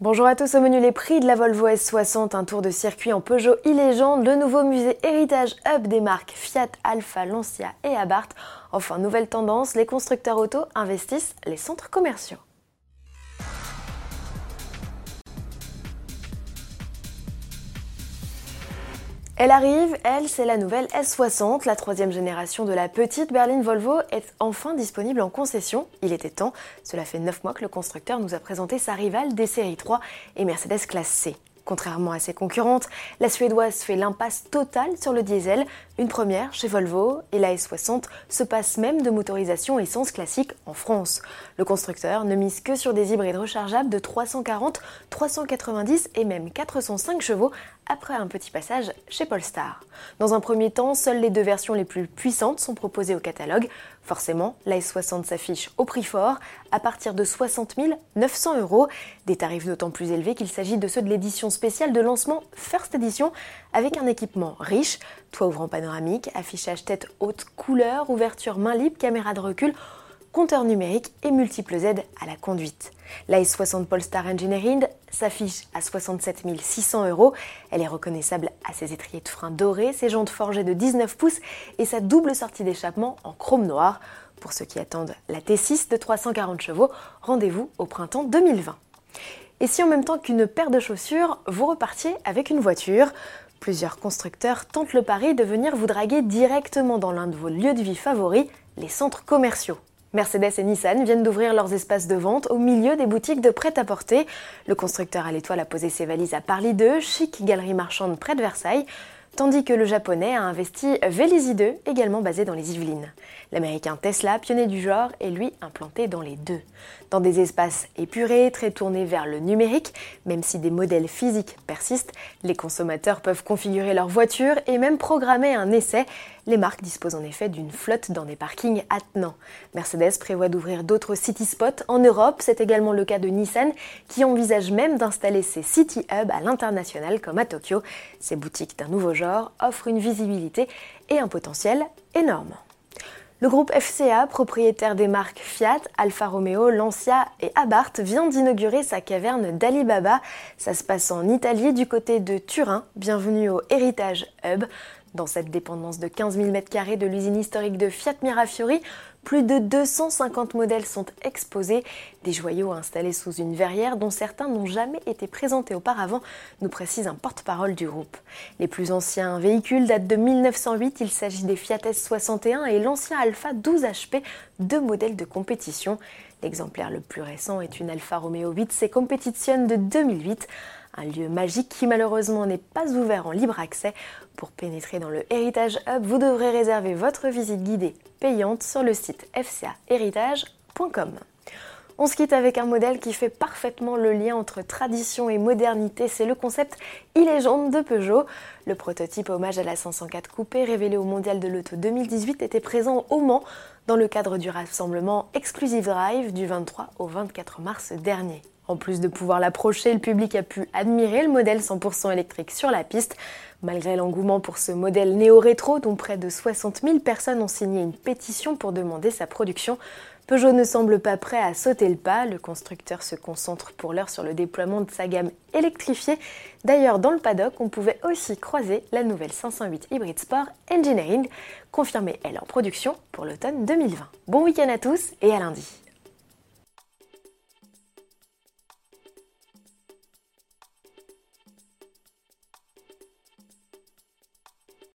Bonjour à tous, au menu les prix de la Volvo S60, un tour de circuit en Peugeot e-légende, le nouveau musée Héritage Hub des marques Fiat, Alfa, Lancia et Abarth. Enfin, nouvelle tendance, les constructeurs auto investissent les centres commerciaux. Elle arrive, elle, c'est la nouvelle S60, la troisième génération de la petite berline Volvo est enfin disponible en concession. Il était temps, cela fait 9 mois que le constructeur nous a présenté sa rivale des séries 3 et Mercedes classe C. Contrairement à ses concurrentes, la Suédoise fait l'impasse totale sur le diesel, une première chez Volvo, et la S60 se passe même de motorisation essence classique en France. Le constructeur ne mise que sur des hybrides rechargeables de 340, 390 et même 405 chevaux après un petit passage chez Polestar. Dans un premier temps, seules les deux versions les plus puissantes sont proposées au catalogue. Forcément, la S60 s'affiche au prix fort, à partir de 60 900 euros, des tarifs d'autant plus élevés qu'il s'agit de ceux de l'édition spéciale de lancement First Edition, avec un équipement riche, toit ouvrant panoramique, affichage tête haute, couleur, ouverture main libre, caméra de recul, compteur numérique et multiples aides à la conduite. La S60 Polestar Engineering s'affiche à 67 600 euros. Elle est reconnaissable à ses étriers de frein dorés, ses jantes forgées de 19 pouces et sa double sortie d'échappement en chrome noir. Pour ceux qui attendent la T6 de 340 chevaux, rendez-vous au printemps 2020. Et si en même temps qu'une paire de chaussures, vous repartiez avec une voiture? Plusieurs constructeurs tentent le pari de venir vous draguer directement dans l'un de vos lieux de vie favoris, les centres commerciaux. Mercedes et Nissan viennent d'ouvrir leurs espaces de vente au milieu des boutiques de prêt-à-porter. Le constructeur à l'étoile a posé ses valises à Parly 2, chic galerie marchande près de Versailles tandis que le japonais a investi Vélizy 2, également basé dans les Yvelines. L'américain Tesla, pionnier du genre, est lui implanté dans les deux. Dans des espaces épurés, très tournés vers le numérique, même si des modèles physiques persistent, les consommateurs peuvent configurer leur voiture et même programmer un essai. Les marques disposent en effet d'une flotte dans des parkings attenants. Mercedes prévoit d'ouvrir d'autres city spots en Europe, c'est également le cas de Nissan qui envisage même d'installer ses city hubs à l'international comme à Tokyo. Ces boutiques d'un nouveau genre offre une visibilité et un potentiel énorme. Le groupe FCA, propriétaire des marques Fiat, Alfa Romeo, Lancia et Abarth, vient d'inaugurer sa caverne d'Alibaba. Ça se passe en Italie, du côté de Turin. Bienvenue au Heritage Hub. Dans cette dépendance de 15 000 m2 de l'usine historique de Fiat Mirafiori, plus de 250 modèles sont exposés, des joyaux installés sous une verrière dont certains n'ont jamais été présentés auparavant, nous précise un porte-parole du groupe. Les plus anciens véhicules datent de 1908, il s'agit des Fiat S61 et l'ancien Alpha 12 HP, deux modèles de compétition. L'exemplaire le plus récent est une Alfa Romeo 8C Competition de 2008 un lieu magique qui malheureusement n'est pas ouvert en libre accès. Pour pénétrer dans le Heritage Hub, vous devrez réserver votre visite guidée payante sur le site On se quitte avec un modèle qui fait parfaitement le lien entre tradition et modernité, c'est le concept e-légende de Peugeot. Le prototype hommage à la 504 coupé révélé au Mondial de l'Auto 2018 était présent au Mans dans le cadre du rassemblement Exclusive Drive du 23 au 24 mars dernier. En plus de pouvoir l'approcher, le public a pu admirer le modèle 100% électrique sur la piste. Malgré l'engouement pour ce modèle néo-rétro, dont près de 60 000 personnes ont signé une pétition pour demander sa production, Peugeot ne semble pas prêt à sauter le pas. Le constructeur se concentre pour l'heure sur le déploiement de sa gamme électrifiée. D'ailleurs, dans le paddock, on pouvait aussi croiser la nouvelle 508 Hybrid Sport Engineering, confirmée elle en production pour l'automne 2020. Bon week-end à tous et à lundi.